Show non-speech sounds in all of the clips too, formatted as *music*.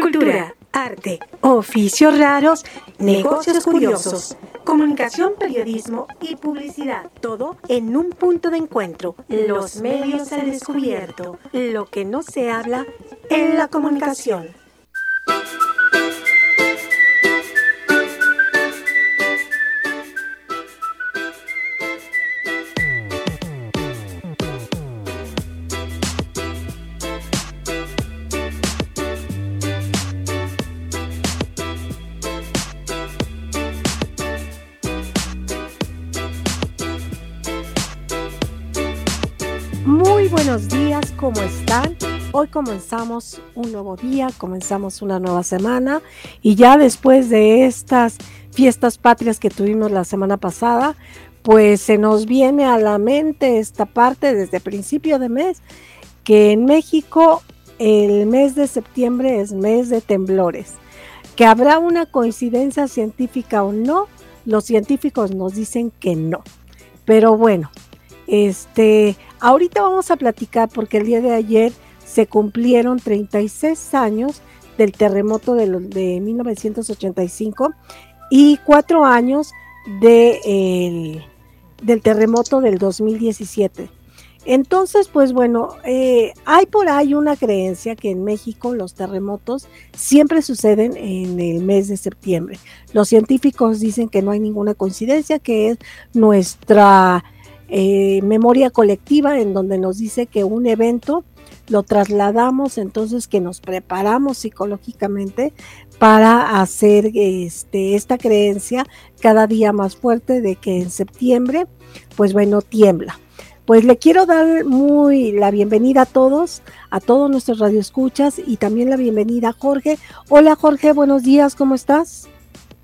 cultura, arte, oficios raros, negocios curiosos, comunicación, periodismo y publicidad. Todo en un punto de encuentro. Los medios al descubierto. Lo que no se habla en la comunicación. Hoy comenzamos un nuevo día, comenzamos una nueva semana y ya después de estas fiestas patrias que tuvimos la semana pasada, pues se nos viene a la mente esta parte desde principio de mes, que en México el mes de septiembre es mes de temblores. Que habrá una coincidencia científica o no, los científicos nos dicen que no. Pero bueno, este, ahorita vamos a platicar porque el día de ayer se cumplieron 36 años del terremoto de, de 1985 y cuatro años de el, del terremoto del 2017. Entonces, pues bueno, eh, hay por ahí una creencia que en México los terremotos siempre suceden en el mes de septiembre. Los científicos dicen que no hay ninguna coincidencia, que es nuestra eh, memoria colectiva en donde nos dice que un evento lo trasladamos, entonces que nos preparamos psicológicamente para hacer este, esta creencia cada día más fuerte de que en septiembre, pues bueno, tiembla. Pues le quiero dar muy la bienvenida a todos, a todos nuestros radioescuchas y también la bienvenida a Jorge. Hola Jorge, buenos días, ¿cómo estás?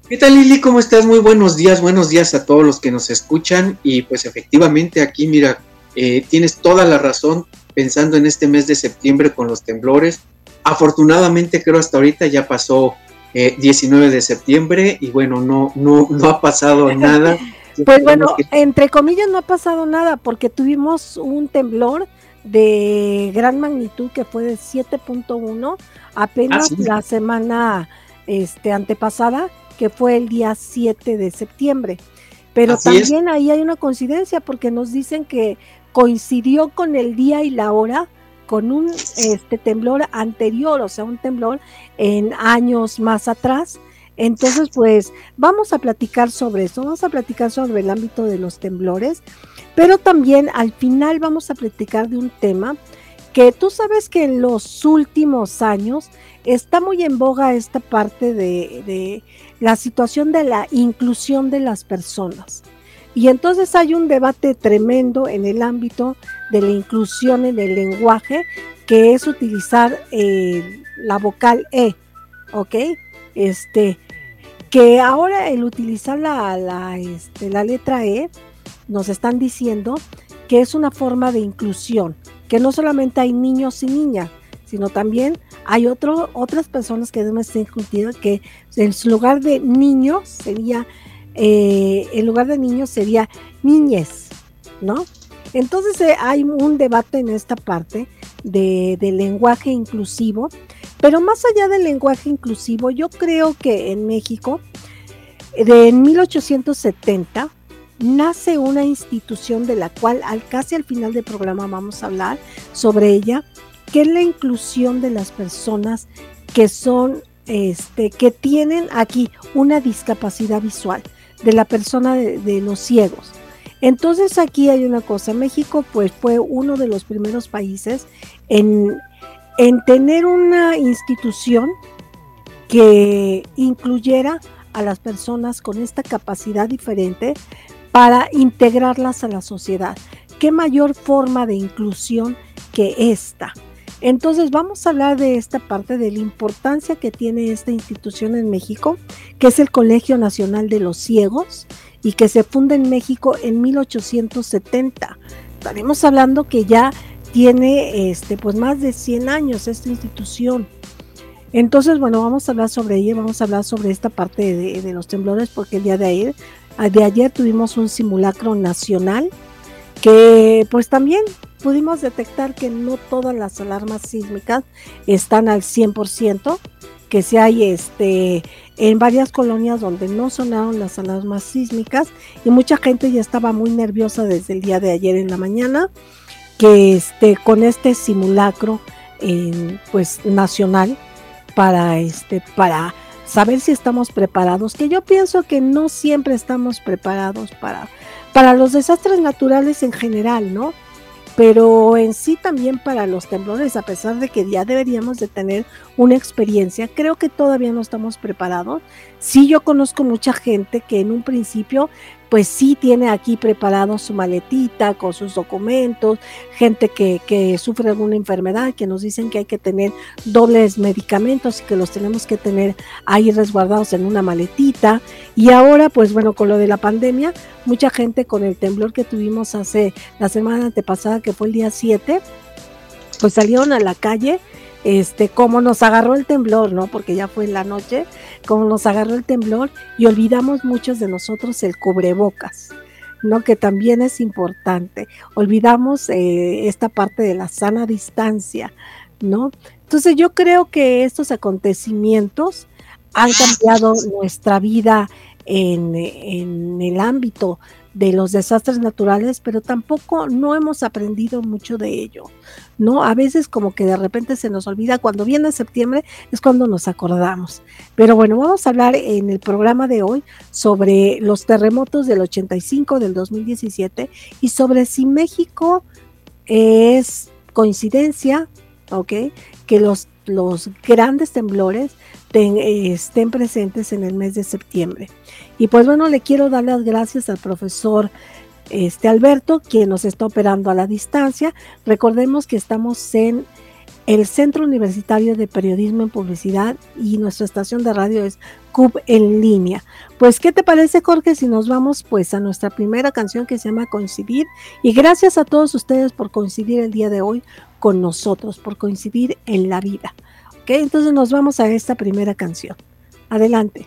¿Qué tal Lili? ¿Cómo estás? Muy buenos días, buenos días a todos los que nos escuchan y pues efectivamente aquí mira, eh, tienes toda la razón pensando en este mes de septiembre con los temblores. Afortunadamente creo hasta ahorita ya pasó 19 eh, de septiembre y bueno, no, no, no ha pasado *laughs* nada. pues bueno, entre comillas no ha pasado nada porque tuvimos un temblor de gran magnitud que fue de 7.1 apenas ah, la semana este antepasada que fue el día 7 de septiembre. Pero también ahí hay una coincidencia porque nos dicen que coincidió con el día y la hora con un este temblor anterior, o sea, un temblor en años más atrás. Entonces, pues vamos a platicar sobre eso, vamos a platicar sobre el ámbito de los temblores, pero también al final vamos a platicar de un tema que tú sabes que en los últimos años está muy en boga esta parte de, la situación de la inclusión de las personas. Y entonces hay un debate tremendo en el ámbito de la inclusión en el lenguaje, que es utilizar eh, la vocal E, ¿ok? Este, que ahora el utilizar la, la, este, la letra E, nos están diciendo que es una forma de inclusión, que no solamente hay niños y niñas, sino también hay otras personas que deben ser incluidas que en su lugar de niños sería, eh, en lugar de niños sería niñez, ¿no? Entonces eh, hay un debate en esta parte de, del lenguaje inclusivo, pero más allá del lenguaje inclusivo, yo creo que en México, de en 1870, nace una institución de la cual al casi al final del programa vamos a hablar sobre ella, que es la inclusión de las personas que son, este, que tienen aquí una discapacidad visual, de la persona de, los ciegos. Entonces aquí hay una cosa, México pues fue uno de los primeros países en, en tener una institución que incluyera a las personas con esta capacidad diferente para integrarlas a la sociedad. ¿Qué mayor forma de inclusión que esta? Entonces vamos a hablar de esta parte de la importancia que tiene esta institución en México, que es el Colegio Nacional de los Ciegos y que se funda en México en 1870. Estaremos hablando que ya tiene este pues más de 100 años esta institución. Entonces, bueno, vamos a hablar sobre ella, vamos a hablar sobre esta parte de, de los temblores porque el día de ayer, de ayer tuvimos un simulacro nacional que pues también pudimos detectar que no todas las alarmas sísmicas están al 100%, que si hay este en varias colonias donde no sonaron las alarmas sísmicas y mucha gente ya estaba muy nerviosa desde el día de ayer en la mañana que este con este simulacro pues nacional para este para saber si estamos preparados que yo pienso que no siempre estamos preparados para para los desastres naturales en general no pero en sí también para los temblores, a pesar de que ya deberíamos de tener una experiencia, creo que todavía no estamos preparados. Sí, yo conozco mucha gente que en un principio pues sí tiene aquí preparado su maletita con sus documentos, gente que, que, sufre alguna enfermedad, que nos dicen que hay que tener dobles medicamentos y que los tenemos que tener ahí resguardados en una maletita. Y ahora, pues bueno, con lo de la pandemia, mucha gente con el temblor que tuvimos hace la semana antepasada, que fue el día 7, pues salieron a la calle este, cómo nos agarró el temblor, ¿no? Porque ya fue en la noche, cómo nos agarró el temblor y olvidamos muchos de nosotros el cubrebocas, ¿no? Que también es importante. Olvidamos eh, esta parte de la sana distancia, ¿no? Entonces yo creo que estos acontecimientos han cambiado nuestra vida en, en el ámbito de los desastres naturales, pero tampoco no hemos aprendido mucho de ello, ¿no? A veces como que de repente se nos olvida, cuando viene septiembre es cuando nos acordamos. Pero bueno, vamos a hablar en el programa de hoy sobre los terremotos del 85, del 2017 y sobre si México es coincidencia, ¿ok? Que los, los grandes temblores estén presentes en el mes de septiembre. Y pues bueno, le quiero dar las gracias al profesor este Alberto, quien nos está operando a la distancia. Recordemos que estamos en el Centro Universitario de Periodismo en Publicidad y nuestra estación de radio es CUB en línea. Pues, ¿qué te parece, Jorge, si nos vamos pues a nuestra primera canción que se llama Coincidir? Y gracias a todos ustedes por coincidir el día de hoy con nosotros, por coincidir en la vida. ¿Ok? Entonces nos vamos a esta primera canción. Adelante.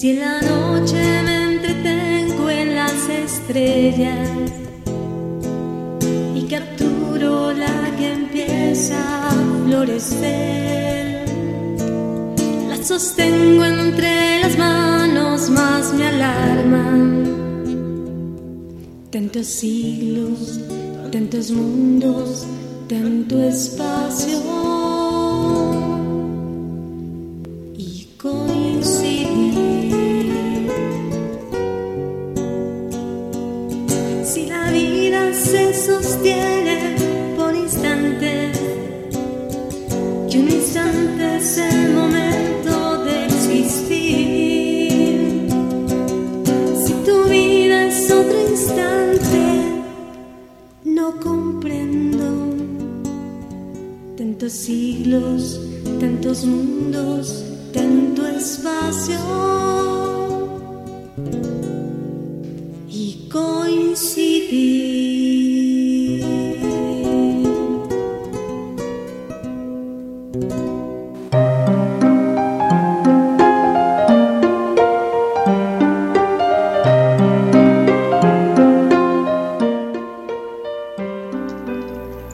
Si en la noche me entretengo en las estrellas y capturo la que empieza a florecer, la sostengo entre las manos, más me alarman. Tantos siglos, tantos mundos, tanto espacio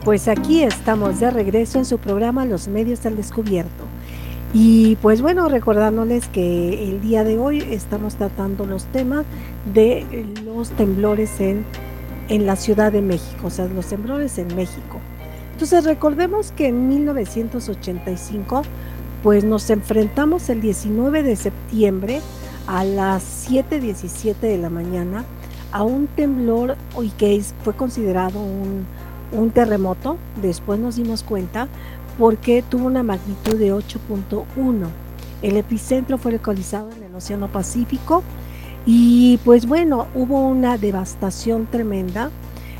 Pues aquí estamos de regreso en su programa Los Medios al Descubierto. Y pues bueno, recordándoles que el día de hoy estamos tratando los temas de los temblores en, en la Ciudad de México, o sea, los temblores en México. Entonces recordemos que en 1985 pues nos enfrentamos el 19 de septiembre a las 7.17 de la mañana a un temblor y que fue considerado un un terremoto, después nos dimos cuenta, porque tuvo una magnitud de 8.1. El epicentro fue localizado en el Océano Pacífico y pues bueno, hubo una devastación tremenda.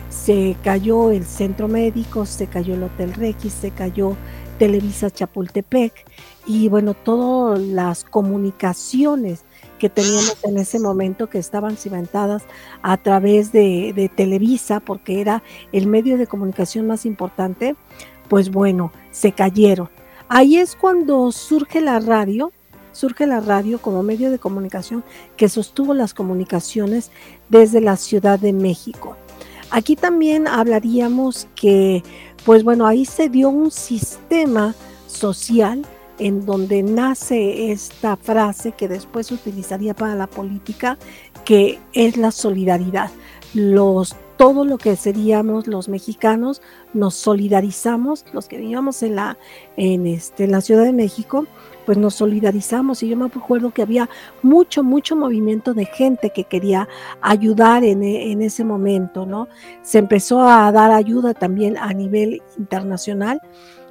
Se cayó el centro médico, se cayó el Hotel Rex, se cayó Televisa Chapultepec y bueno, todas las comunicaciones que teníamos en ese momento que estaban cimentadas a través de, Televisa, porque era el medio de comunicación más importante, pues bueno, se cayeron. Ahí es cuando surge la radio, surge la radio como medio de comunicación que sostuvo las comunicaciones desde la Ciudad de México. Aquí también hablaríamos que, pues bueno, ahí se dio un sistema social en donde nace esta frase que después se utilizaría para la política, que es la solidaridad. Los, todo lo que seríamos los mexicanos nos solidarizamos, los que vivíamos en la, en este, la Ciudad de México, pues nos solidarizamos y yo me acuerdo que había mucho, mucho movimiento de gente que quería ayudar en, en, ese momento, ¿no? Se empezó a dar ayuda también a nivel internacional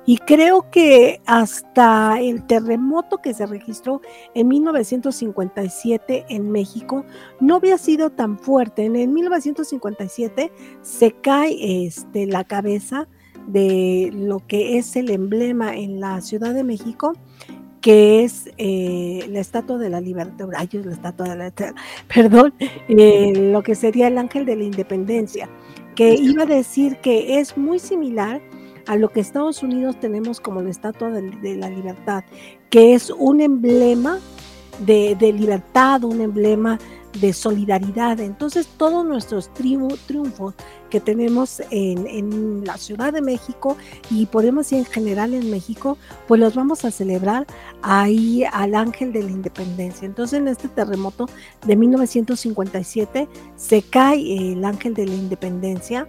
y creo que hasta el terremoto que se registró en 1957 en México no había sido tan fuerte. En el 1957 se cae este, la cabeza de lo que es el emblema en la Ciudad de México que es eh, la estatua de la libertad, ay, la estatua de la *laughs* perdón, eh, lo que sería el ángel de la independencia, que iba a decir que es muy similar a lo que Estados Unidos tenemos como la Estatua de, la Libertad, que es un emblema de, libertad, un emblema de solidaridad. Entonces todos nuestros triunfos que tenemos en, la Ciudad de México y podemos ir en general en México, pues los vamos a celebrar ahí al Ángel de la Independencia. Entonces en este terremoto de 1957 se cae el Ángel de la Independencia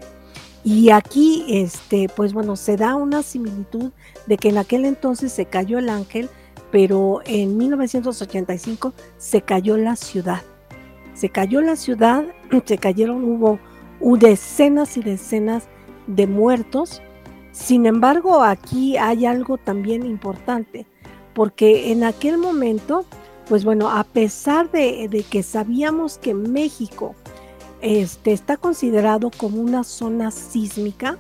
y aquí, este, pues bueno, se da una similitud de que en aquel entonces se cayó el ángel, pero en 1985 se cayó la ciudad. Se cayó la ciudad, *clears throat* se cayeron, hubo decenas y decenas de muertos. Sin embargo, aquí hay algo también importante, porque en aquel momento, pues bueno, a pesar de, de que sabíamos que México este, está considerado como una zona sísmica.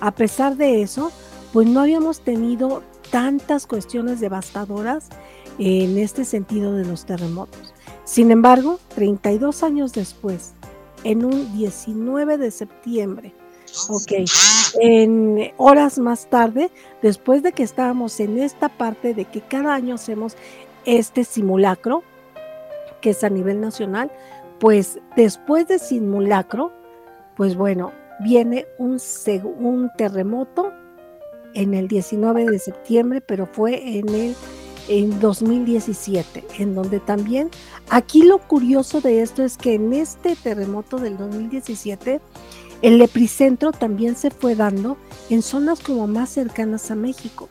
A pesar de eso, pues no habíamos tenido tantas cuestiones devastadoras en este sentido de los terremotos. Sin embargo, 32 años después, en un 19 de septiembre, ok, en horas más tarde, después de que estábamos en esta parte de que cada año hacemos este simulacro, que es a nivel nacional, pues después de simulacro, pues bueno, viene un, un terremoto en el 19 de septiembre, pero fue en el en 2017, en donde también, aquí lo curioso de esto es que en este terremoto del 2017, El epicentro también se fue dando en zonas como más cercanas a México.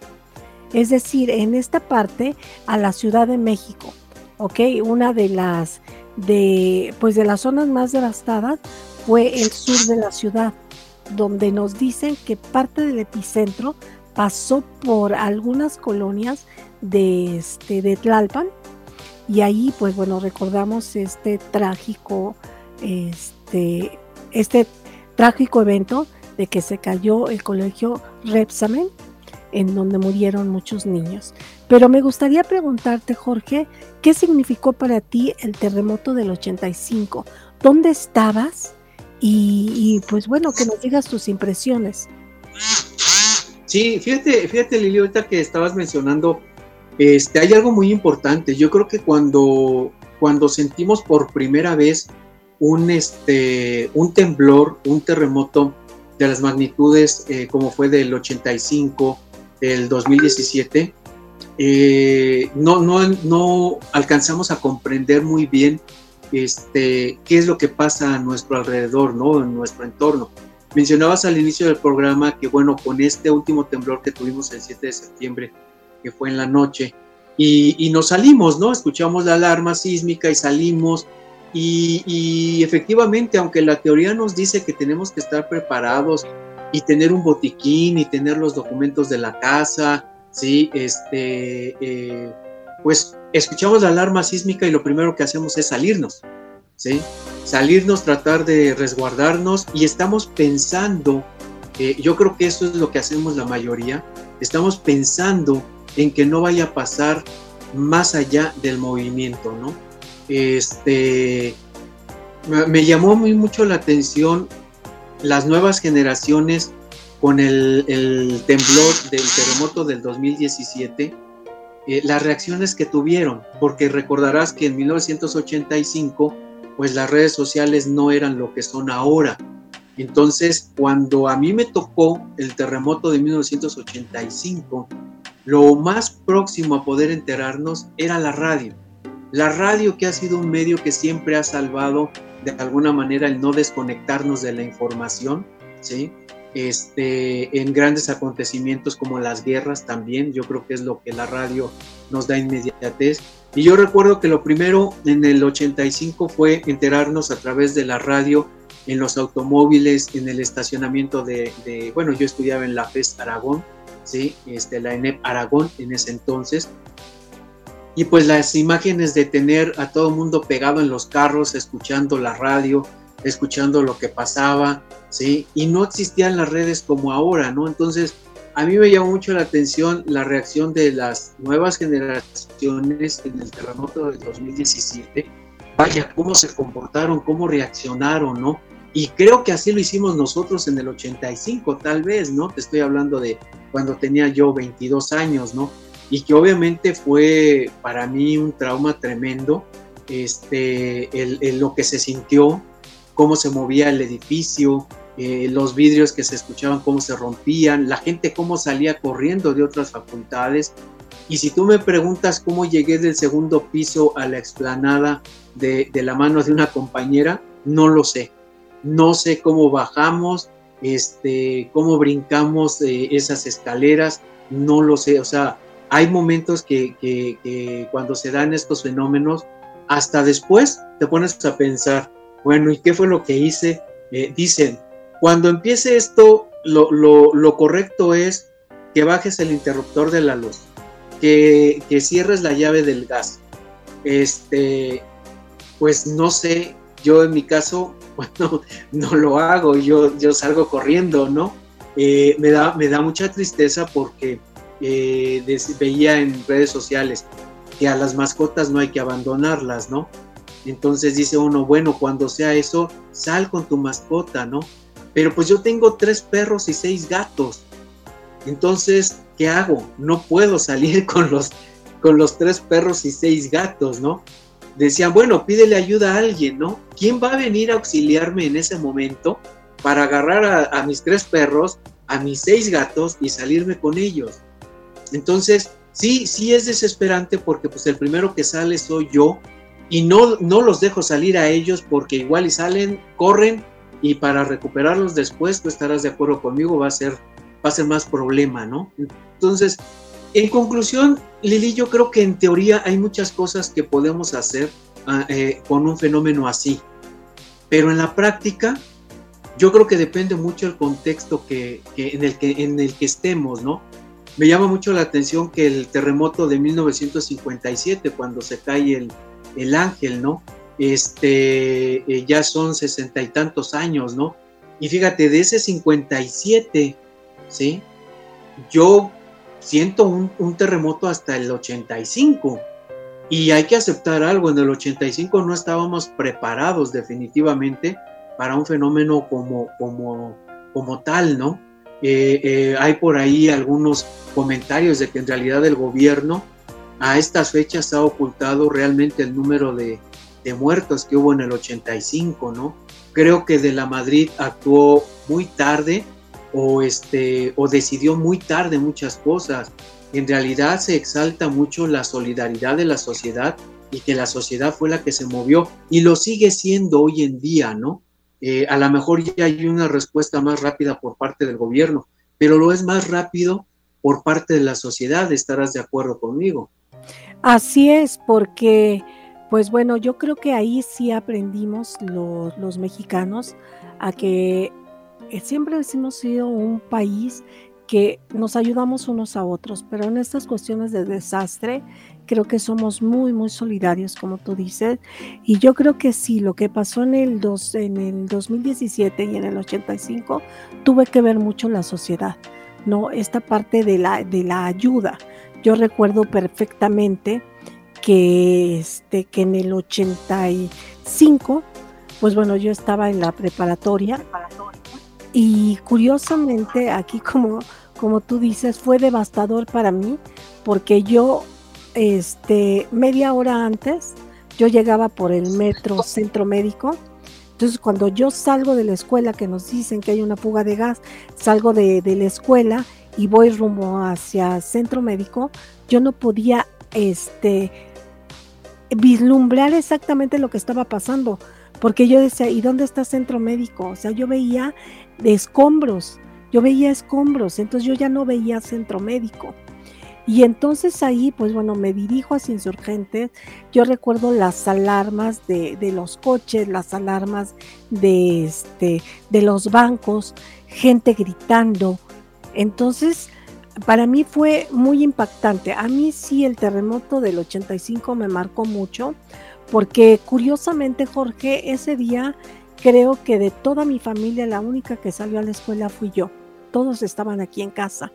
Es decir, en esta parte a la Ciudad de México, ¿ok? Una de las, de, pues de las zonas más devastadas fue el sur de la ciudad, donde nos dicen que parte del epicentro pasó por algunas colonias de, este, de Tlalpan y ahí pues bueno recordamos este trágico este, este trágico evento de que se cayó el colegio Repsamen en donde murieron muchos niños. Pero me gustaría preguntarte, Jorge, ¿qué significó para ti el terremoto del 85? ¿Dónde estabas? Y, pues bueno, que nos digas tus impresiones. Sí, fíjate, fíjate Lili, ahorita que estabas mencionando, este, hay algo muy importante. Yo creo que cuando, cuando sentimos por primera vez un, este, un temblor, un terremoto de las magnitudes eh, como fue del 85, del 2017, eh, no, no, no alcanzamos a comprender muy bien este, qué es lo que pasa a nuestro alrededor, ¿no? en nuestro entorno. Mencionabas al inicio del programa que, bueno, con este último temblor que tuvimos el 7 de septiembre, que fue en la noche, y, y nos salimos, ¿no? Escuchamos la alarma sísmica y salimos, y, y, efectivamente, aunque la teoría nos dice que tenemos que estar preparados y tener un botiquín y tener los documentos de la casa, ¿sí? Este, eh, pues escuchamos la alarma sísmica y lo primero que hacemos es salirnos, ¿sí? Salirnos, tratar de resguardarnos y estamos pensando, eh, yo creo que eso es lo que hacemos la mayoría, estamos pensando en que no vaya a pasar más allá del movimiento, ¿no? Este, me llamó muy mucho la atención las nuevas generaciones con el, temblor del terremoto del 2017, eh, las reacciones que tuvieron, porque recordarás que en 1985, pues las redes sociales no eran lo que son ahora. Entonces, cuando a mí me tocó el terremoto de 1985, lo más próximo a poder enterarnos era la radio. La radio que ha sido un medio que siempre ha salvado de alguna manera el no desconectarnos de la información, ¿sí? Este, en grandes acontecimientos como las guerras también, yo creo que es lo que la radio nos da inmediatez. Y yo recuerdo que lo primero en el 85 fue enterarnos a través de la radio en los automóviles, en el estacionamiento de, de bueno, yo estudiaba en la FES Aragón, ¿sí? este, la ENEP Aragón en ese entonces, y pues las imágenes de tener a todo mundo pegado en los carros, escuchando la radio, escuchando lo que pasaba, ¿sí? Y no existían las redes como ahora, ¿no? Entonces, a mí me llamó mucho la atención la reacción de las nuevas generaciones en el terremoto del 2017. Vaya, cómo se comportaron, cómo reaccionaron, ¿no? Y creo que así lo hicimos nosotros en el 85, tal vez, ¿no? Te estoy hablando de cuando tenía yo 22 años, ¿no? y que obviamente fue para mí un trauma tremendo, este, el, lo que se sintió, cómo se movía el edificio, eh, los vidrios que se escuchaban, cómo se rompían, la gente cómo salía corriendo de otras facultades. Y si tú me preguntas cómo llegué del segundo piso a la explanada de, la mano de una compañera, no lo sé. No sé cómo bajamos, este, cómo brincamos eh, esas escaleras, no lo sé. O sea, hay momentos que, cuando se dan estos fenómenos, hasta después te pones a pensar, bueno, ¿y qué fue lo que hice? Eh, dicen, cuando empiece esto, lo, correcto es que bajes el interruptor de la luz, que, cierres la llave del gas. Este, pues no sé, yo en mi caso, *laughs* bueno, no lo hago, yo, yo salgo corriendo, ¿no? Eh, me, da, me da mucha tristeza porque eh, veía en redes sociales que a las mascotas no hay que abandonarlas, ¿no? Entonces dice uno, bueno, cuando sea eso, sal con tu mascota, ¿no? Pero pues yo tengo tres perros y seis gatos. Entonces, ¿qué hago? No puedo salir *laughs* con los, con los tres perros y seis gatos, ¿no? Decían, bueno, pídele ayuda a alguien, ¿no? ¿Quién va a venir a auxiliarme en ese momento para agarrar a, mis tres perros, a mis seis gatos y salirme con ellos? Entonces, sí, sí es desesperante porque pues el primero que sale soy yo y no, no los dejo salir a ellos porque igual y salen, corren y para recuperarlos después, tú estarás de acuerdo conmigo, va a ser, va a ser más problema, ¿no? Entonces, en conclusión, Lili, yo creo que en teoría hay muchas cosas que podemos hacer ah, eh, con un fenómeno así, pero en la práctica, yo creo que depende mucho el contexto que, en, el que, en el que estemos, ¿no? Me llama mucho la atención que el terremoto de 1957, cuando se cae el, el ángel, ¿no? Este, eh, ya son sesenta y tantos años, ¿no? Y fíjate, de ese 57, ¿sí? Yo siento un, un, terremoto hasta el 85. Y hay que aceptar algo, en el 85 no estábamos preparados definitivamente para un fenómeno como, como, como tal, ¿no? Eh, eh, hay por ahí algunos comentarios de que en realidad el gobierno a estas fechas ha ocultado realmente el número de, muertos que hubo en el 85, ¿no? Creo que de la Madrid actuó muy tarde o, este, o decidió muy tarde muchas cosas. En realidad se exalta mucho la solidaridad de la sociedad y que la sociedad fue la que se movió y lo sigue siendo hoy en día, ¿no? Eh, a lo mejor ya hay una respuesta más rápida por parte del gobierno, pero lo es más rápido por parte de la sociedad, estarás de acuerdo conmigo. Así es, porque, pues bueno, yo creo que ahí sí aprendimos los, los mexicanos a que eh, siempre hemos sido un país que nos ayudamos unos a otros, pero en estas cuestiones de desastre creo que somos muy, muy solidarios, como tú dices, y yo creo que sí, lo que pasó en el, dos, en el 2017 y en el 85 tuve que ver mucho la sociedad, ¿no? Esta parte de la, de la ayuda. Yo recuerdo perfectamente que, este, que en el 85, pues bueno, yo estaba en la preparatoria y curiosamente, aquí como, como tú dices, fue devastador para mí porque yo, este, media hora antes, yo llegaba por el metro centro médico. Entonces, cuando yo salgo de la escuela, que nos dicen que hay una fuga de gas, salgo de, de la escuela y voy rumbo hacia centro médico, yo no podía este, vislumbrar exactamente lo que estaba pasando, porque yo decía, ¿y dónde está centro médico? O sea, yo veía de escombros, yo veía escombros, entonces yo ya no veía centro médico. Y entonces ahí, pues bueno, me dirijo hacia insurgentes. Yo recuerdo las alarmas de, de, los coches, las alarmas de, este, de los bancos, gente gritando. Entonces, para mí fue muy impactante. A mí sí el terremoto del 85 me marcó mucho, porque curiosamente, Jorge, ese día creo que de toda mi familia la única que salió a la escuela fui yo. Todos estaban aquí en casa,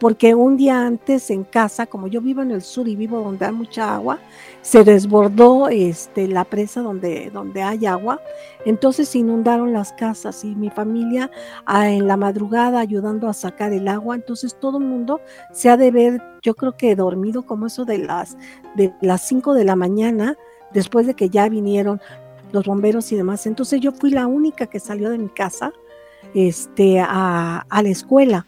porque un día antes en casa, como yo vivo en el sur y vivo donde hay mucha agua, se desbordó este, la presa donde, donde hay agua, entonces inundaron las casas y mi familia ah, en la madrugada ayudando a sacar el agua, entonces todo el mundo se ha de ver, yo creo que dormido como eso de las, de las 5 de la mañana, después de que ya vinieron los bomberos y demás. Entonces yo fui la única que salió de mi casa este, a, a la escuela.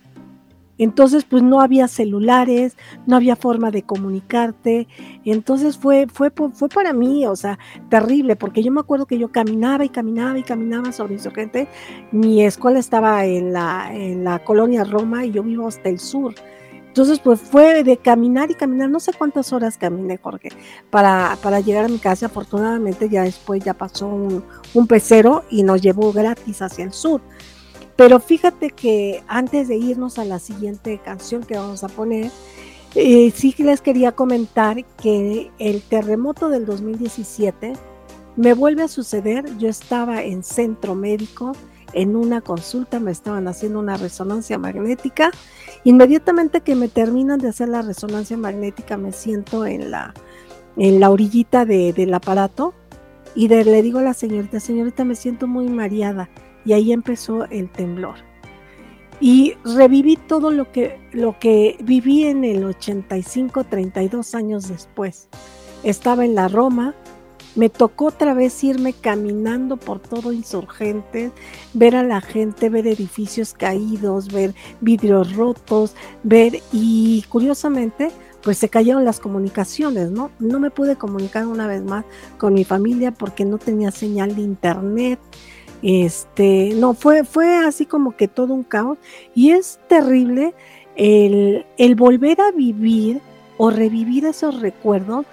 Entonces, pues no había celulares, no había forma de comunicarte. Entonces fue, fue, fue para mí, o sea, terrible, porque yo me acuerdo que yo caminaba y caminaba y caminaba sobre insurgente. Mi escuela estaba en la, en la colonia Roma y yo vivo hasta el sur. Entonces, pues fue de caminar y caminar, no sé cuántas horas caminé, Jorge, para, para llegar a mi casa. Afortunadamente ya después ya pasó un, un pecero y nos llevó gratis hacia el sur. Pero fíjate que antes de irnos a la siguiente canción que vamos a poner, eh, sí les quería comentar que el terremoto del 2017 me vuelve a suceder. Yo estaba en centro médico en una consulta, me estaban haciendo una resonancia magnética. Inmediatamente que me terminan de hacer la resonancia magnética, me siento en la, en la orillita de, del aparato y le digo a la señorita, señorita, me siento muy mareada. Y ahí empezó el temblor. Y reviví todo lo que, lo que viví en el 85, 32 años después. Estaba en la Roma, me tocó otra vez irme caminando por todo insurgente, ver a la gente, ver edificios caídos, ver vidrios rotos, ver y curiosamente pues se cayeron las comunicaciones, ¿no? No me pude comunicar una vez más con mi familia porque no tenía señal de internet. Este, no, fue, fue así como que todo un caos. Y es terrible el, el volver a vivir o revivir esos recuerdos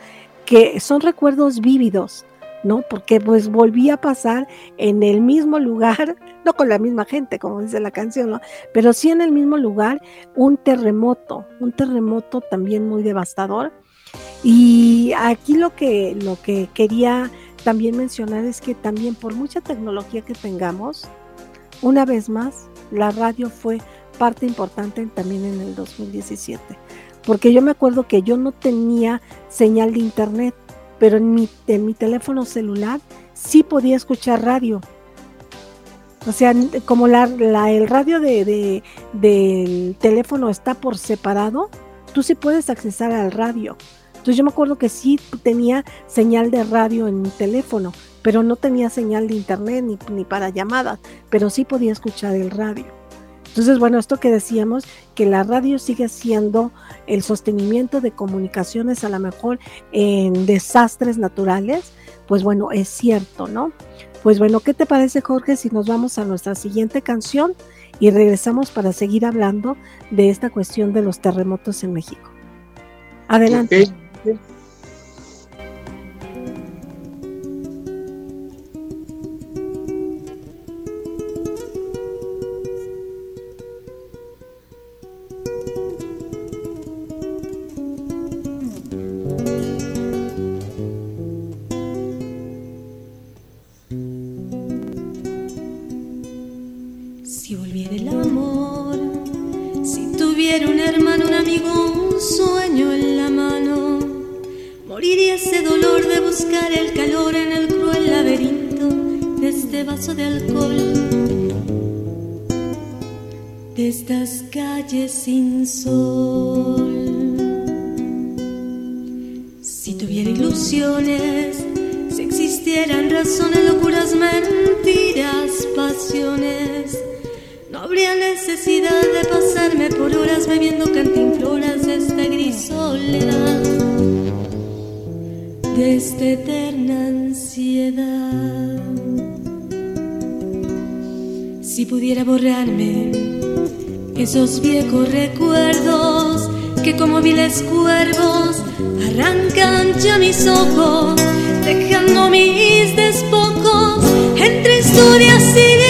que son recuerdos vívidos, ¿no? Porque pues volví a pasar en el mismo lugar, *laughs* no con la misma gente, como dice la canción, ¿no? Pero sí en el mismo lugar, un terremoto, un terremoto también muy devastador. Y aquí lo que, lo que quería también mencionar es que también por mucha tecnología que tengamos, una vez más, la radio fue parte importante también en el 2017. Porque yo me acuerdo que yo no tenía señal de internet, pero en mi, teléfono celular sí podía escuchar radio. O sea, como la, el radio de, del teléfono está por separado, tú sí puedes accesar al radio. Entonces yo me acuerdo que sí tenía señal de radio en mi teléfono, pero no tenía señal de internet ni, ni para llamadas, pero sí podía escuchar el radio. Entonces, bueno, esto que decíamos, que la radio sigue siendo el sostenimiento de comunicaciones a lo mejor en desastres naturales, pues bueno, es cierto, ¿no? Pues bueno, ¿qué te parece Jorge si nos vamos a nuestra siguiente canción y regresamos para seguir hablando de esta cuestión de los terremotos en México? Adelante. Twitter este vaso de alcohol de estas calles sin sol. Si tuviera ilusiones, si existieran razones, locuras, mentiras, pasiones, no habría necesidad de pasarme por horas bebiendo cantinfloras de esta gris soledad, de esta eterna ansiedad esos viejos recuerdos que como viles cuervos arrancan ya mis ojos, dejando mis despojos. Entre historias hirientes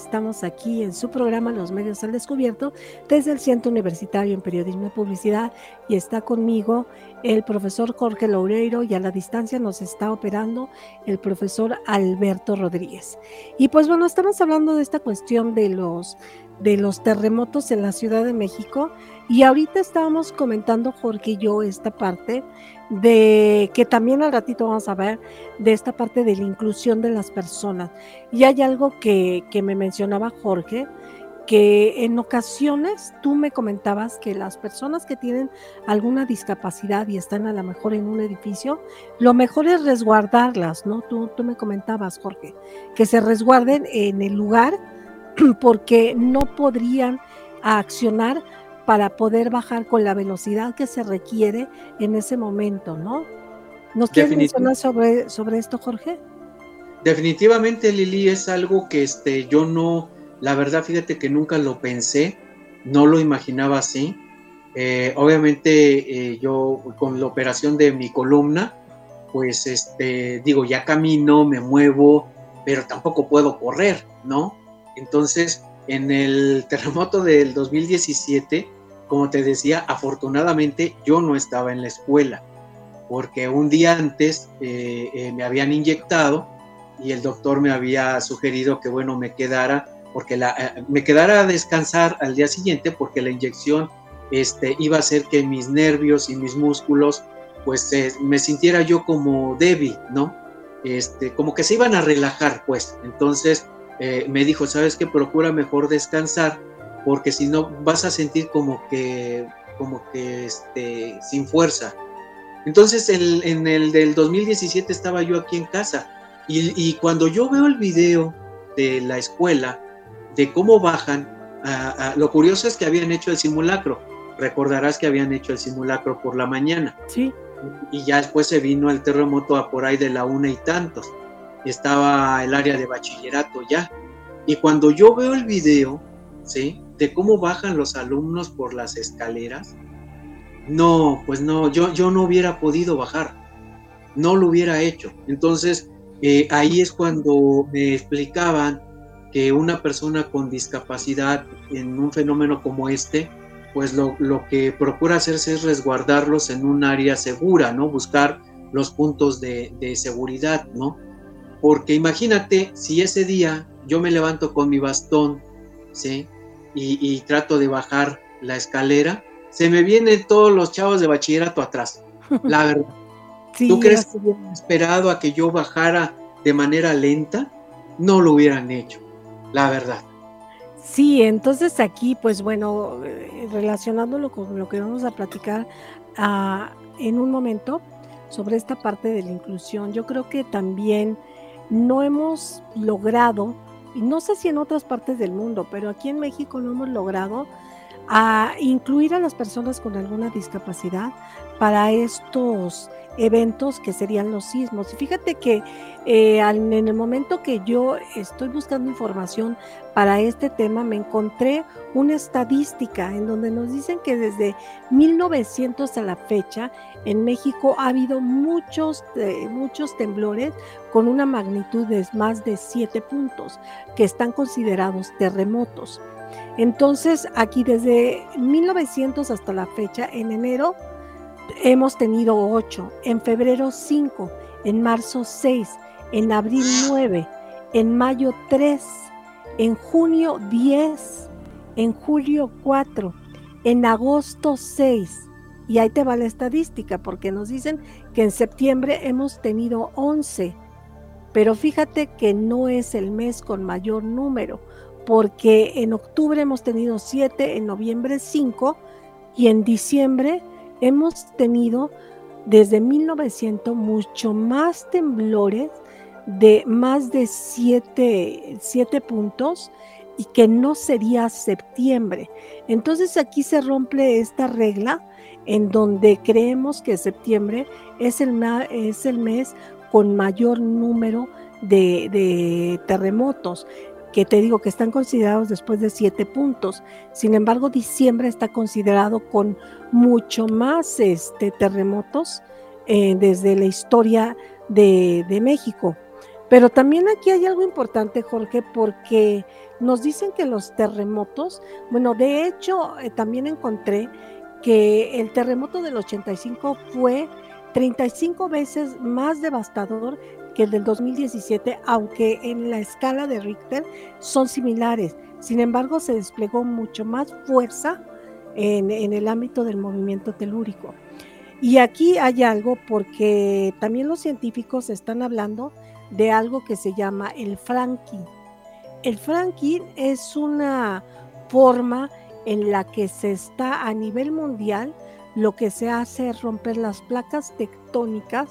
estamos aquí en su programa Los Medios al Descubierto desde el Centro Universitario en Periodismo y Publicidad y está conmigo el profesor Jorge Loureiro y a la distancia nos está operando el profesor Alberto Rodríguez. Y pues bueno, estamos hablando de esta cuestión de los de los terremotos en la Ciudad de México y ahorita estábamos comentando Jorge y yo esta parte de que también al ratito vamos a ver de esta parte de la inclusión de las personas. Y hay algo que, que me mencionaba Jorge, que en ocasiones tú me comentabas que las personas que tienen alguna discapacidad y están a lo mejor en un edificio, lo mejor es resguardarlas, ¿no? Tú, tú me comentabas, Jorge, que se resguarden en el lugar *clears throat* porque no podrían accionar para poder bajar con la velocidad que se requiere en ese momento, ¿no? ¿Nos quieres mencionar sobre, sobre esto, Jorge? Definitivamente, Lili, es algo que este, yo no, la verdad, fíjate que nunca lo pensé, no lo imaginaba así. Eh, obviamente, eh, yo con la operación de mi columna, pues, este, digo, ya camino, me muevo, pero tampoco puedo correr, ¿no? Entonces, en el terremoto del 2017, como te decía, afortunadamente yo no estaba en la escuela, porque un día antes eh, eh, me habían inyectado y el doctor me había sugerido que, bueno, me quedara, porque la, eh, me quedara a descansar al día siguiente, porque la inyección este, iba a hacer que mis nervios y mis músculos, pues me sintiera yo como débil, ¿no? Este, como que se iban a relajar, pues. Entonces me dijo, ¿sabes qué? Procura mejor descansar porque si no vas a sentir como que, como que este, sin fuerza. Entonces en el del 2017 estaba yo aquí en casa y, cuando yo veo el video de la escuela, de cómo bajan, lo curioso es que habían hecho el simulacro. Recordarás que habían hecho el simulacro por la mañana. Sí. Y ya después se vino el terremoto a por ahí de la una y tantos. Estaba el área de bachillerato ya. Y cuando yo veo el video, ¿sí? de cómo bajan los alumnos por las escaleras, no, pues no, yo, yo no hubiera podido bajar, no lo hubiera hecho. Entonces, eh, ahí es cuando me explicaban que una persona con discapacidad en un fenómeno como este, pues lo, que procura hacerse es resguardarlos en un área segura, ¿no? Buscar los puntos de, de seguridad, ¿no? Porque imagínate si ese día yo me levanto con mi bastón, ¿sí? y, trato de bajar la escalera, se me vienen todos los chavos de bachillerato atrás, la *laughs* verdad. ¿Tú crees que hubieran esperado a que yo bajara de manera lenta? No lo hubieran hecho, la verdad. Sí, entonces aquí, pues bueno, eh, relacionándolo con lo que vamos a platicar ah, en un momento sobre esta parte de la inclusión, yo creo que también no hemos logrado y no sé si en otras partes del mundo, pero aquí en México no hemos logrado a incluir a las personas con alguna discapacidad para estos eventos que serían los sismos. Y fíjate que eh, en el momento que yo estoy buscando información para este tema, me encontré una estadística en donde nos dicen que desde 1900 a la fecha en México ha habido muchos, eh, muchos temblores con una magnitud de más de 7 puntos que están considerados terremotos. Entonces, aquí desde 1900 hasta la fecha, en enero, hemos tenido 8, en febrero 5, en marzo 6, en abril 9, en mayo 3, en junio 10, en julio 4, en agosto 6. Y ahí te va la estadística, porque nos dicen que en septiembre hemos tenido 11, pero fíjate que no es el mes con mayor número, porque en octubre hemos tenido 7, en noviembre 5 y en diciembre hemos tenido desde 1900 mucho más temblores de más de 7 puntos y que no sería septiembre. Entonces aquí se rompe esta regla en donde creemos que septiembre es el, es el mes con mayor número de, de terremotos que te digo que están considerados después de siete puntos. Sin embargo, diciembre está considerado con mucho más este, terremotos eh, desde la historia de, México. Pero también aquí hay algo importante, Jorge, porque nos dicen que los terremotos, bueno, de hecho, eh, también encontré que el terremoto del 85 fue 35 veces más devastador que el del 2017, aunque en la escala de Richter son similares. Sin embargo, se desplegó mucho más fuerza en, el ámbito del movimiento telúrico. Y aquí hay algo porque también los científicos están hablando de algo que se llama el franking. El franking es una forma en la que se está a nivel mundial, lo que se hace es romper las placas tectónicas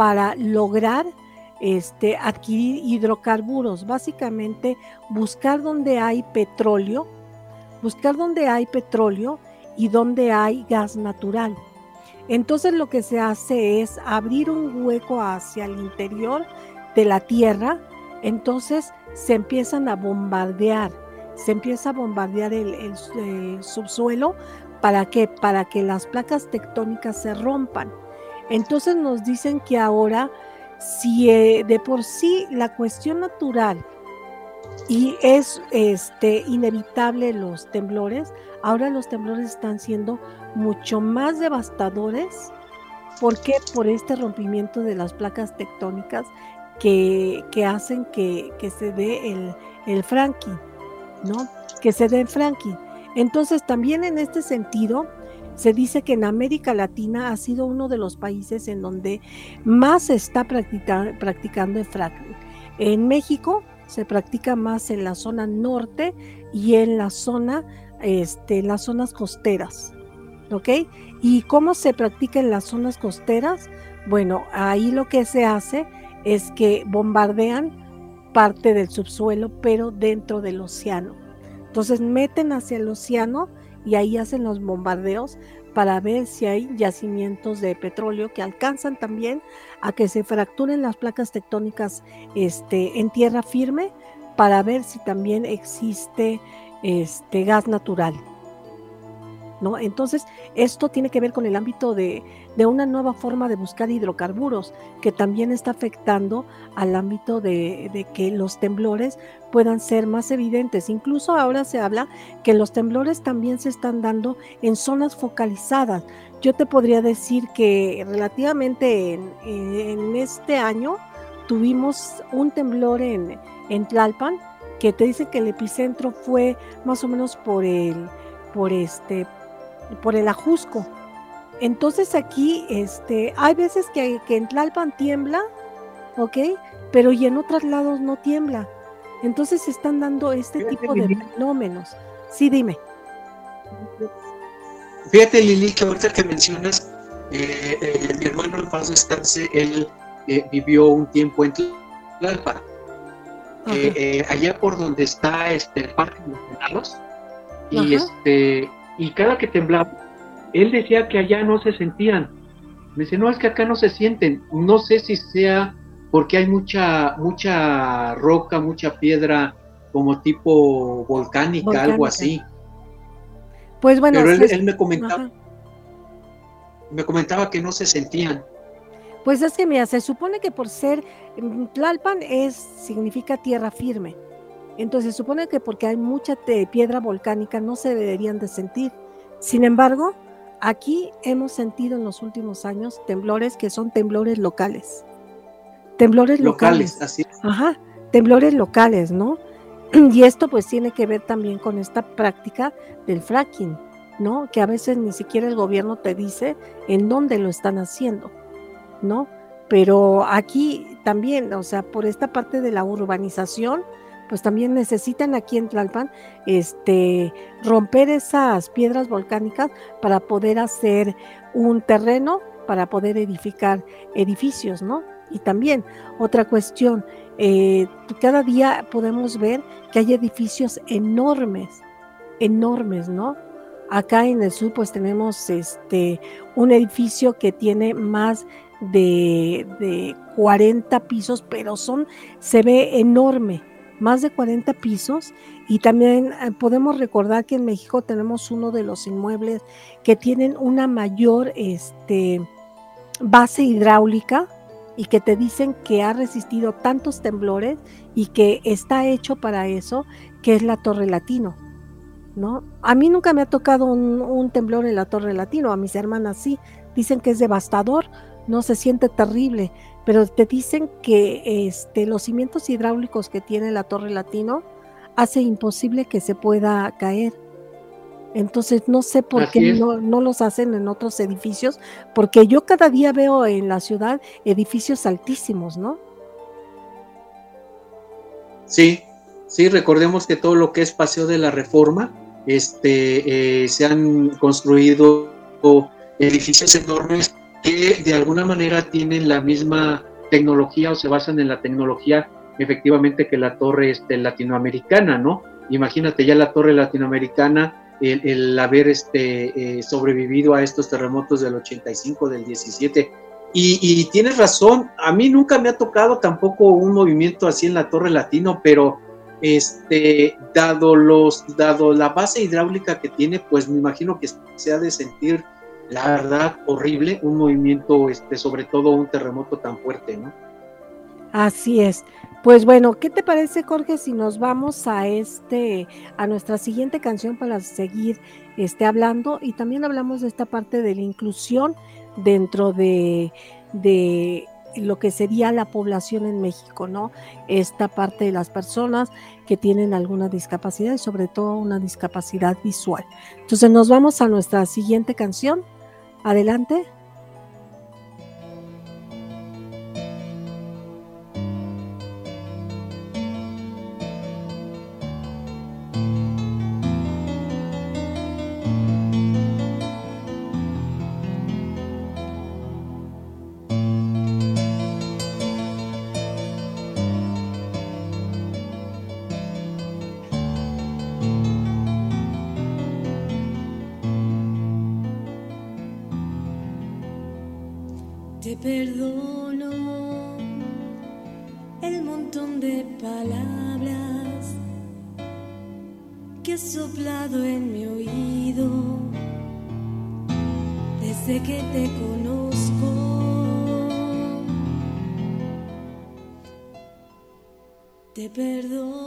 para lograr este, adquirir hidrocarburos, básicamente buscar donde hay petróleo, buscar donde hay petróleo y donde hay gas natural. Entonces lo que se hace es abrir un hueco hacia el interior de la Tierra, entonces se empiezan a bombardear, se empieza a bombardear el, subsuelo, ¿para qué? Para que las placas tectónicas se rompan. Entonces nos dicen que ahora, si eh, de por sí la cuestión natural y es este, inevitable los temblores, ahora los temblores están siendo mucho más devastadores. ¿Por qué? Por este rompimiento de las placas tectónicas que, hacen que, se dé el, el ¿no? Que se dé el franking. Entonces, también en este sentido, se dice que en América Latina ha sido uno de los países en donde más se está practicando el fracking. En México se practica más en la zona norte y en la zona, este, las zonas costeras. ¿Ok? ¿Y cómo se practica en las zonas costeras? Bueno, ahí lo que se hace es que bombardean parte del subsuelo, pero dentro del océano. Entonces meten hacia el océano y ahí hacen los bombardeos para ver si hay yacimientos de petróleo que alcanzan también a que se fracturen las placas tectónicas este, en tierra firme para ver si también existe este, gas natural. ¿no? Entonces, esto tiene que ver con el ámbito de, una nueva forma de buscar hidrocarburos, que también está afectando al ámbito de, que los temblores puedan ser más evidentes. Incluso ahora se habla que los temblores también se están dando en zonas focalizadas. Yo te podría decir que relativamente en, este año tuvimos un temblor en, en Tlalpan, que te dice que el epicentro fue más o menos por el, por este, por el ajusco. Entonces aquí este, hay veces que, en Tlalpan tiembla, ¿ok? Pero y en otros lados no tiembla. Entonces se están dando este tipo de fenómenos. Sí, dime. Fíjate, Lili, que ahorita que mencionas, eh, eh, mi hermano en paz descanse, él eh, vivió un tiempo en Tlalpan. allá por donde está este, el Parque de los y este y cada que temblaba, él decía que allá no se sentían. Me dice, no, es que acá no se sienten. No sé si sea porque hay mucha, mucha roca, mucha piedra como tipo volcánica, algo así. Pues bueno, pero él, me comentaba, me comentaba que no se sentían. Pues es que mira, se supone que por ser mm, Tlalpan es significa tierra firme. Entonces supone que porque hay mucha piedra volcánica no se deberían de sentir. Sin embargo, aquí hemos sentido en los últimos años temblores que son temblores locales. Temblores locales. locales. Así. Ajá, temblores locales, ¿no? *clears throat* Y esto pues tiene que ver también con esta práctica del fracking, ¿no? Que a veces ni siquiera el gobierno te dice en dónde lo están haciendo, ¿no? Pero aquí también, o sea, por esta parte de la urbanización, pues también necesitan aquí en Tlalpan este, romper esas piedras volcánicas para poder hacer un terreno para poder edificar edificios, ¿no? Y también otra cuestión, eh, cada día podemos ver que hay edificios enormes, enormes, ¿no? Acá en el sur pues tenemos este, un edificio que tiene más de, de 40 pisos, pero son, se ve enorme, más de 40 pisos y también eh, podemos recordar que en México tenemos uno de los inmuebles que tienen una mayor este, base hidráulica y que te dicen que ha resistido tantos temblores y que está hecho para eso, que es la Torre Latino. ¿No? A mí nunca me ha tocado un, temblor en la Torre Latino, a mis hermanas sí, dicen que es devastador, no se siente terrible, pero te dicen que este, los cimientos hidráulicos que tiene la Torre Latino hace imposible que se pueda caer. Entonces no sé por qué no, no, los hacen en otros edificios, porque yo cada día veo en la ciudad edificios altísimos, ¿no? Sí, sí, recordemos que todo lo que es Paseo de la Reforma, este, eh, se han construido edificios enormes de alguna manera tienen la misma tecnología o se basan en la tecnología efectivamente que la torre este, latinoamericana, ¿no? Imagínate ya la torre latinoamericana, el, haber este, eh, sobrevivido a estos terremotos del 85, del 17. Y, y, tienes razón, a mí nunca me ha tocado tampoco un movimiento así en la torre latino, pero este, dado, los, dado la base hidráulica que tiene, pues me imagino que se ha de sentir, la verdad, horrible un movimiento, este, sobre todo un terremoto tan fuerte, ¿no? Así es. Pues bueno, ¿qué te parece, Jorge, si nos vamos a este, a nuestra siguiente canción para seguir este, hablando y también hablamos de esta parte de la inclusión dentro de, de lo que sería la población en México, ¿no? Esta parte de las personas que tienen alguna discapacidad y sobre todo una discapacidad visual. Entonces nos vamos a nuestra siguiente canción. Adelante. Te perdono no amarme.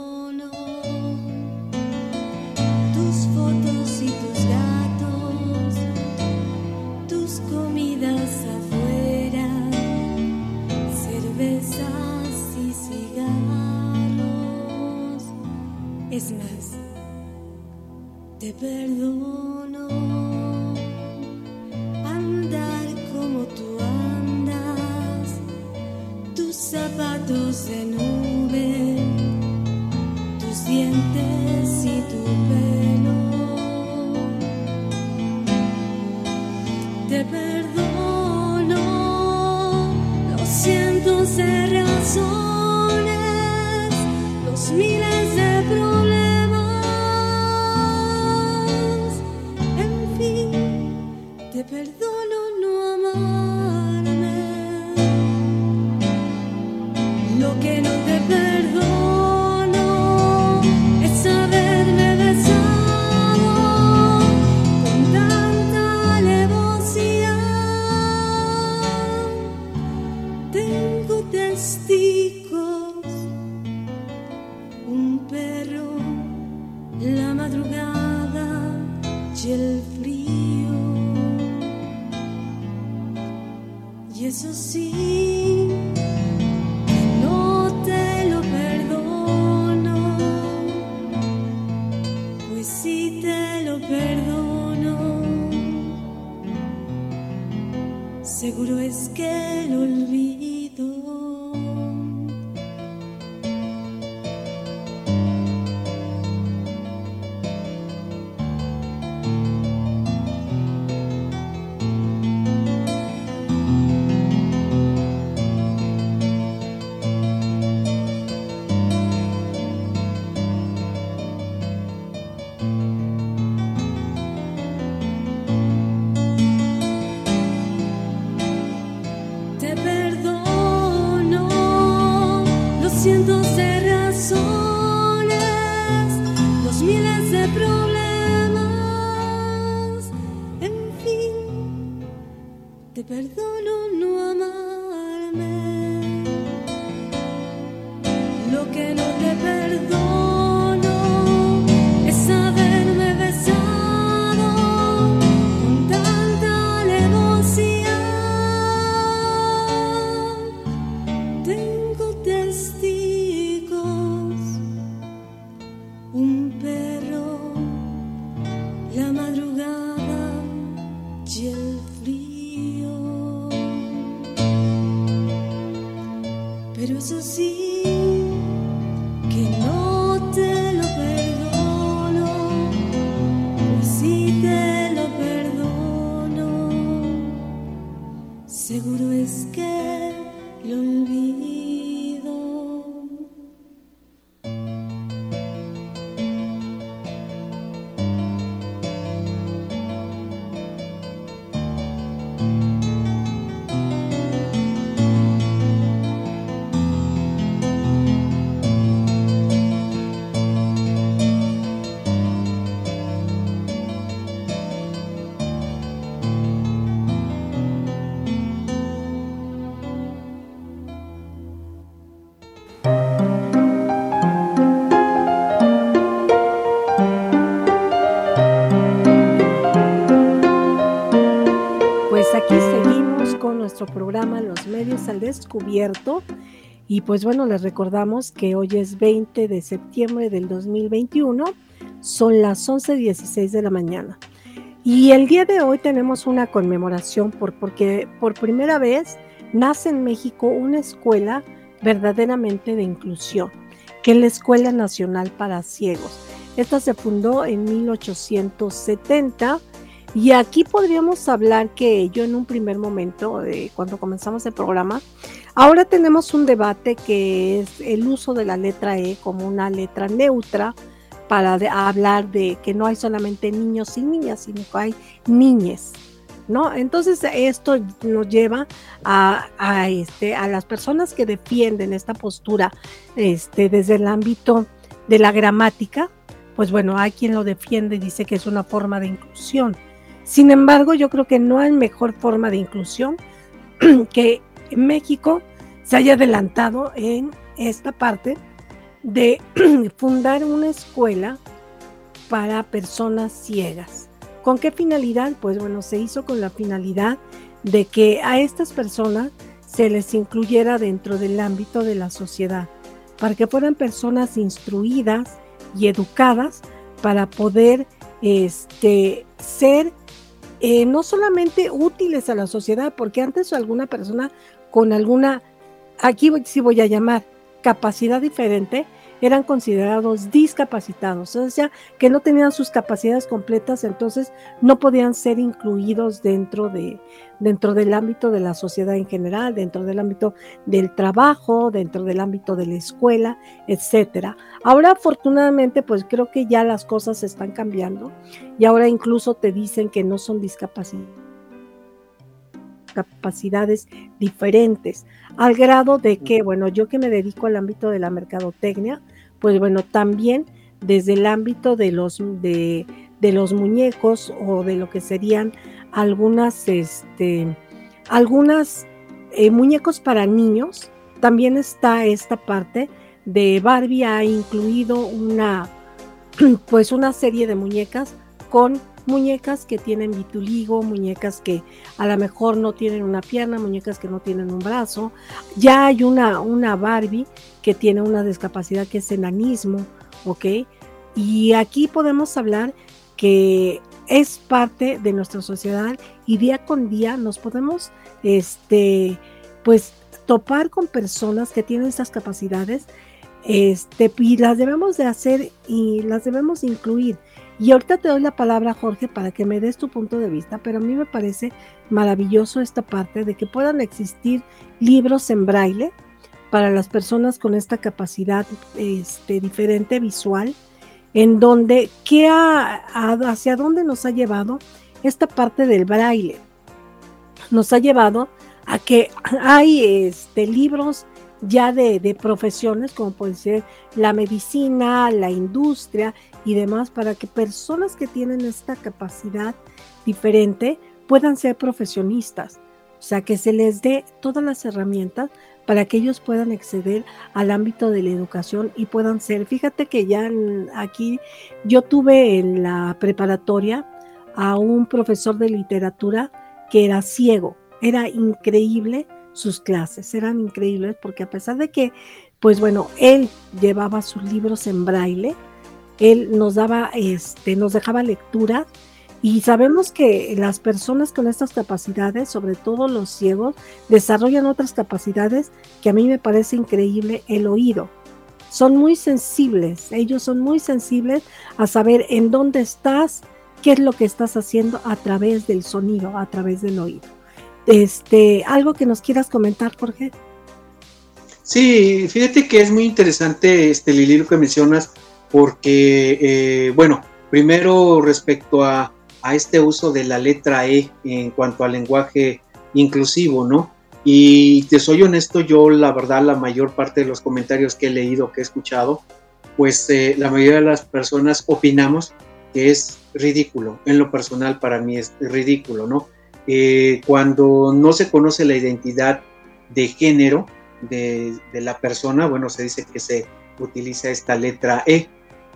Al Descubierto. Y pues bueno, les recordamos que hoy es 20 de septiembre del 2021, son las 11.16 de la mañana. Y el día de hoy tenemos una conmemoración por, porque por primera vez nace en México una escuela verdaderamente de inclusión, que es la Escuela Nacional para Ciegos. Esta se fundó en 1870 y aquí podríamos hablar que yo en un primer momento, de cuando comenzamos el programa, ahora tenemos un debate que es el uso de la letra E como una letra neutra para hablar de que no hay solamente niños y niñas, sino que hay niñes. ¿No? Entonces esto nos lleva a, este, a las personas que defienden esta postura este, desde el ámbito de la gramática, pues bueno, hay quien lo defiende y dice que es una forma de inclusión. Sin embargo, yo creo que no hay mejor forma de inclusión *clears throat* que México se haya adelantado en esta parte de *clears throat* fundar una escuela para personas ciegas. ¿Con qué finalidad? Pues bueno, se hizo con la finalidad de que a estas personas se les incluyera dentro del ámbito de la sociedad, para que fueran personas instruidas y educadas para poder este, ser eh, no solamente útiles a la sociedad, porque antes alguna persona con alguna, aquí sí voy a llamar, capacidad diferente, eran considerados discapacitados, o sea, que no tenían sus capacidades completas, entonces no podían ser incluidos dentro, de, dentro del ámbito de la sociedad en general, dentro del ámbito del trabajo, dentro del ámbito de la escuela, etcétera. Ahora afortunadamente pues creo que ya las cosas están cambiando y ahora incluso te dicen que no son capacidades diferentes, al grado de que, bueno, yo que me dedico al ámbito de la mercadotecnia, pues bueno, también desde el ámbito de los, de, los muñecos o de lo que serían algunas, este, algunas eh, muñecos para niños, también está esta parte de Barbie ha incluido una, *clears throat* pues una serie de muñecas con muñecas que tienen vituligo, muñecas que a lo mejor no tienen una pierna, muñecas que no tienen un brazo. Ya hay una, una Barbie que tiene una discapacidad que es enanismo, ¿ok? Y aquí podemos hablar que es parte de nuestra sociedad y día con día nos podemos, este, pues, topar con personas que tienen estas capacidades este, y las debemos de hacer y las debemos incluir. Y ahorita te doy la palabra, Jorge, para que me des tu punto de vista, pero a mí me parece maravilloso esta parte de que puedan existir libros en braille para las personas con esta capacidad este, diferente visual, en donde, ¿qué ¿hacia dónde nos ha llevado esta parte del braille? Nos ha llevado a que hay este, libros ya de, profesiones como puede ser la medicina, la industria y demás, para que personas que tienen esta capacidad diferente puedan ser profesionistas. O sea, que se les dé todas las herramientas para que ellos puedan acceder al ámbito de la educación y puedan ser. Fíjate que ya aquí yo tuve en la preparatoria a un profesor de literatura que era ciego. Era increíble sus clases, eran increíbles porque a pesar de que, pues bueno, él llevaba sus libros en braille, él nos daba, este, nos dejaba lectura Y sabemos que las personas con estas capacidades, sobre todo los ciegos, desarrollan otras capacidades que a mí me parece increíble, el oído. Son muy sensibles, ellos son muy sensibles a saber en dónde estás, qué es lo que estás haciendo a través del sonido, a través del oído. Este, algo que nos quieras comentar, Jorge. Sí, fíjate que es muy interesante este Lili que mencionas, porque eh, bueno, primero respecto a, a, este uso de la letra E en cuanto al lenguaje inclusivo, ¿no? Y te soy honesto, yo la verdad la mayor parte de los comentarios que he leído, que he escuchado, pues eh, la mayoría de las personas opinamos que es ridículo. En lo personal para mí es ridículo, ¿no? Eh, cuando no se conoce la identidad de género de, la persona, bueno, se dice que se utiliza esta letra E.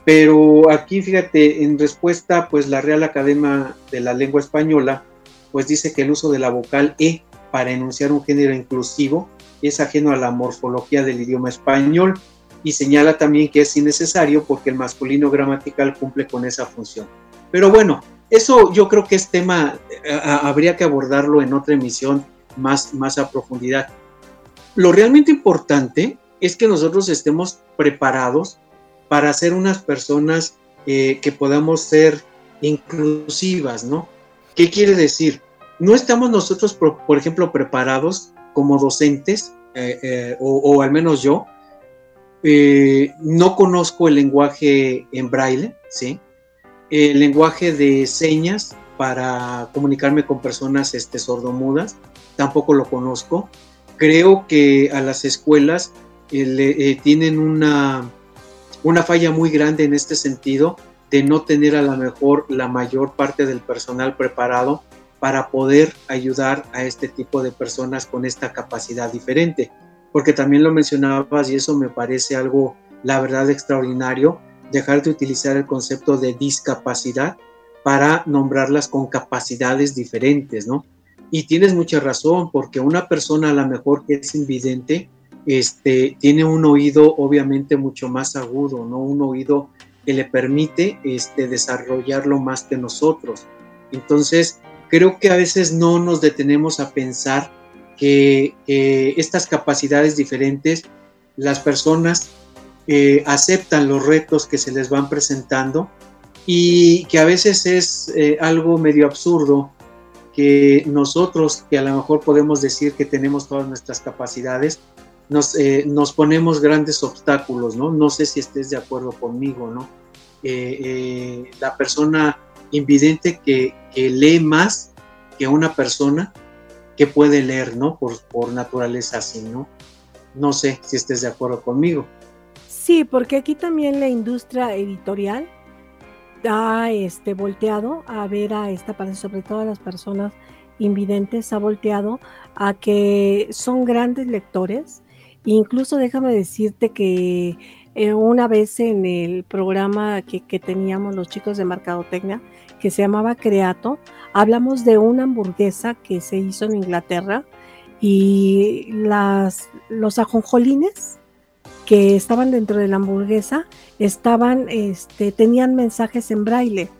Pero aquí, fíjate, en respuesta, pues la Real Academia de la Lengua Española, pues dice que el uso de la vocal E para enunciar un género inclusivo es ajeno a la morfología del idioma español y señala también que es innecesario porque el masculino gramatical cumple con esa función. Pero bueno, eso yo creo que es tema, eh, habría que abordarlo en otra emisión más, más a profundidad. Lo realmente importante es que nosotros estemos preparados para ser unas personas eh, que podamos ser inclusivas, ¿no? ¿Qué quiere decir? No estamos nosotros, por, ejemplo, preparados como docentes, eh, o, o, al menos yo, no conozco el lenguaje en braille, ¿sí? el lenguaje de señas para comunicarme con personas este, sordomudas, tampoco lo conozco. Creo que a las escuelas eh, eh, tienen una, una falla muy grande en este sentido de no tener a lo mejor la mayor parte del personal preparado para poder ayudar a este tipo de personas con esta capacidad diferente. Porque también lo mencionabas y eso me parece algo, la verdad, extraordinario, dejar de utilizar el concepto de discapacidad para nombrarlas con capacidades diferentes, ¿no? Y tienes mucha razón, porque una persona a lo mejor que es invidente, este, tiene un oído obviamente mucho más agudo, ¿no? Un oído que le permite este, desarrollarlo más que nosotros. Entonces, creo que a veces no nos detenemos a pensar que estas capacidades diferentes, las personas eh, aceptan los retos que se les van presentando y que a veces es eh, algo medio absurdo que nosotros, que a lo mejor podemos decir que tenemos todas nuestras capacidades, nos, eh, nos ponemos grandes obstáculos, ¿no? No sé si estés de acuerdo conmigo, ¿no? la persona invidente que, lee más que una persona que puede leer, ¿no? Por, por naturaleza así, ¿no? No sé si estés de acuerdo conmigo. Sí, porque aquí también la industria editorial ha este, volteado a ver a esta parte, sobre todo a las personas invidentes, ha volteado a que son grandes lectores. Incluso déjame decirte que eh, una vez en el programa que, teníamos los chicos de Mercadotecnia, que se llamaba Creato, hablamos de una hamburguesa que se hizo en Inglaterra y las, los ajonjolines que estaban dentro de la hamburguesa estaban, este, tenían mensajes en braille.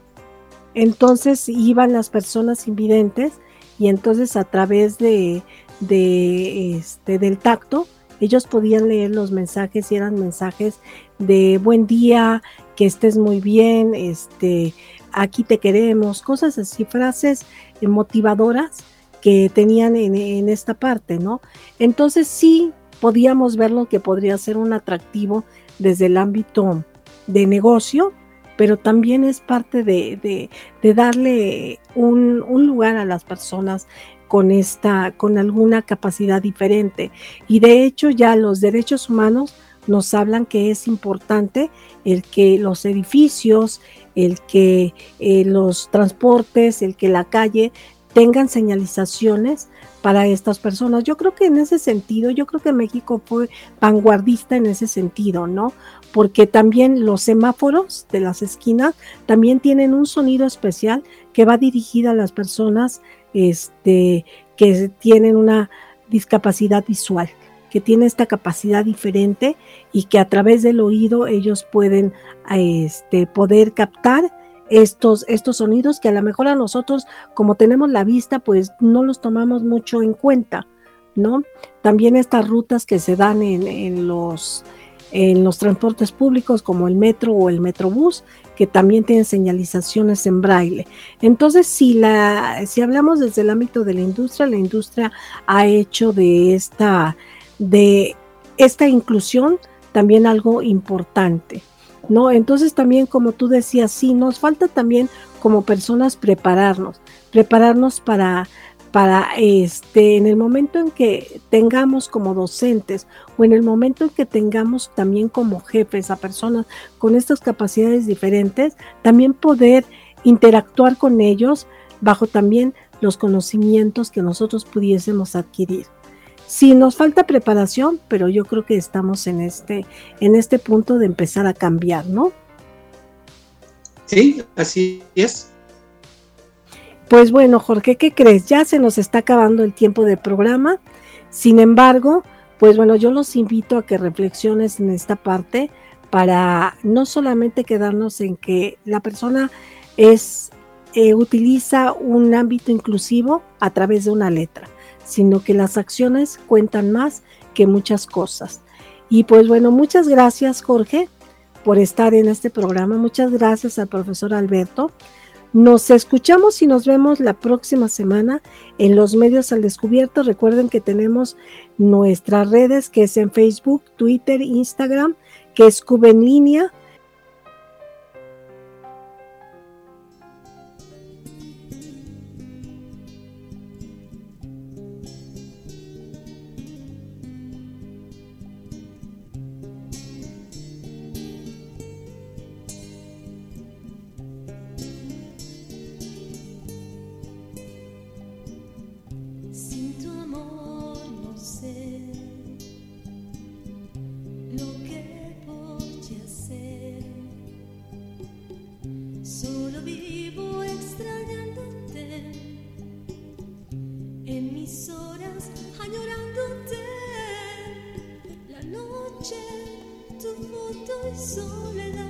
Entonces iban las personas invidentes y entonces a través de, de este, del tacto ellos podían leer los mensajes y eran mensajes de buen día, que estés muy bien, este, aquí te queremos, cosas así, frases motivadoras que tenían en, en esta parte, ¿no? Entonces sí, podíamos ver lo que podría ser un atractivo desde el ámbito de negocio, pero también es parte de, darle un, lugar a las personas con esta, con alguna capacidad diferente. Y de hecho ya los derechos humanos nos hablan que es importante el que los edificios, el que eh, los transportes, el que la calle tengan señalizaciones para estas personas. Yo creo que en ese sentido, yo creo que México fue vanguardista en ese sentido, ¿no? Porque también los semáforos de las esquinas también tienen un sonido especial que va dirigido a las personas este, que tienen una discapacidad visual que tiene esta capacidad diferente y que a través del oído ellos pueden este, poder captar estos, estos sonidos que a lo mejor a nosotros, como tenemos la vista, pues no los tomamos mucho en cuenta, ¿no? También estas rutas que se dan en, los, en los transportes públicos como el metro o el metrobús, que también tienen señalizaciones en braille. Entonces, si, la, si hablamos desde el ámbito de la industria, la industria ha hecho de esta, de esta inclusión también algo importante. ¿no? Entonces también, como tú decías, sí, nos falta también como personas prepararnos, prepararnos para, para este, en el momento en que tengamos como docentes o en el momento en que tengamos también como jefes a personas con estas capacidades diferentes, también poder interactuar con ellos bajo también los conocimientos que nosotros pudiésemos adquirir. Sí, nos falta preparación, pero yo creo que estamos en este, en este punto de empezar a cambiar, ¿no? Sí, así es. Pues bueno, Jorge, ¿qué crees? Ya se nos está acabando el tiempo de programa. Sin embargo, pues bueno, yo los invito a que reflexiones en esta parte para no solamente quedarnos en que la persona es eh, utiliza un ámbito inclusivo a través de una letra sino que las acciones cuentan más que muchas cosas. Y pues bueno, muchas gracias Jorge por estar en este programa. Muchas gracias al profesor Alberto. Nos escuchamos y nos vemos la próxima semana en los medios al descubierto. Recuerden que tenemos nuestras redes que es en Facebook, Twitter, Instagram, que es Cuba en línea j'ai tout mon temps et sans.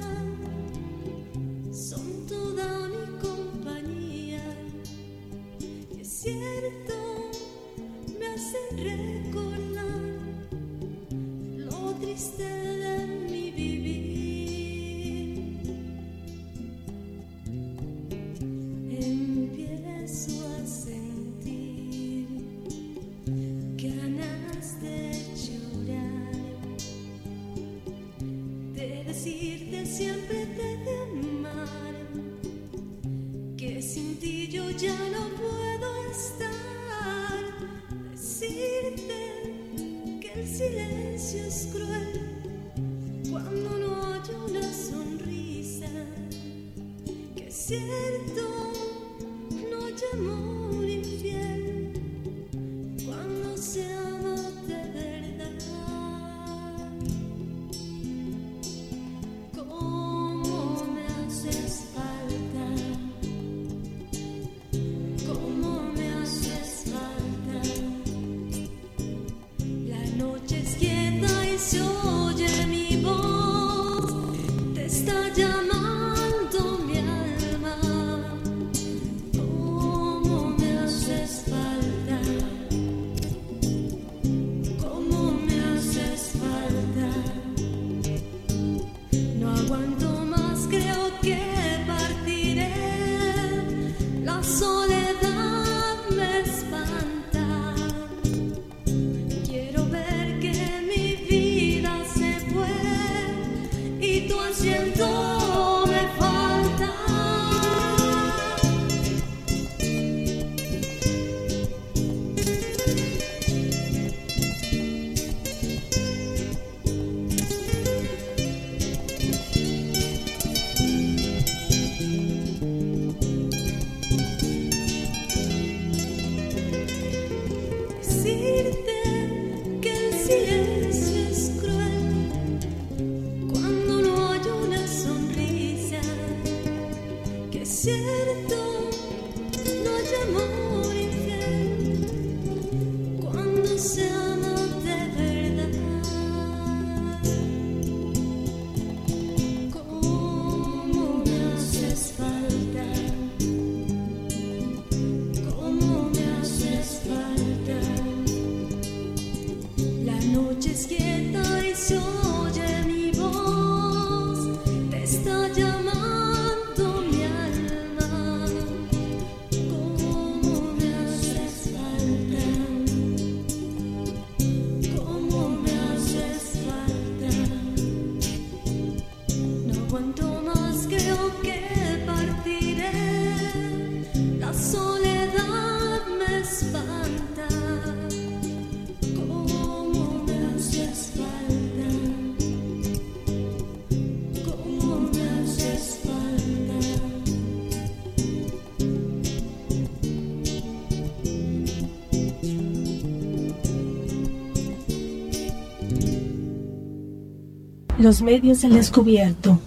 Los medios al descubierto.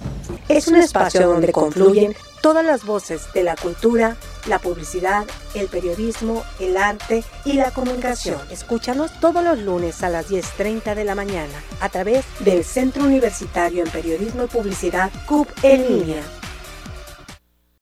Es un espacio donde confluyen todas las voces de la cultura, la publicidad, el periodismo, el arte y la comunicación. Escúchanos todos los lunes a las 10.30 de la mañana a través del Centro Universitario en Periodismo y Publicidad CUP en línea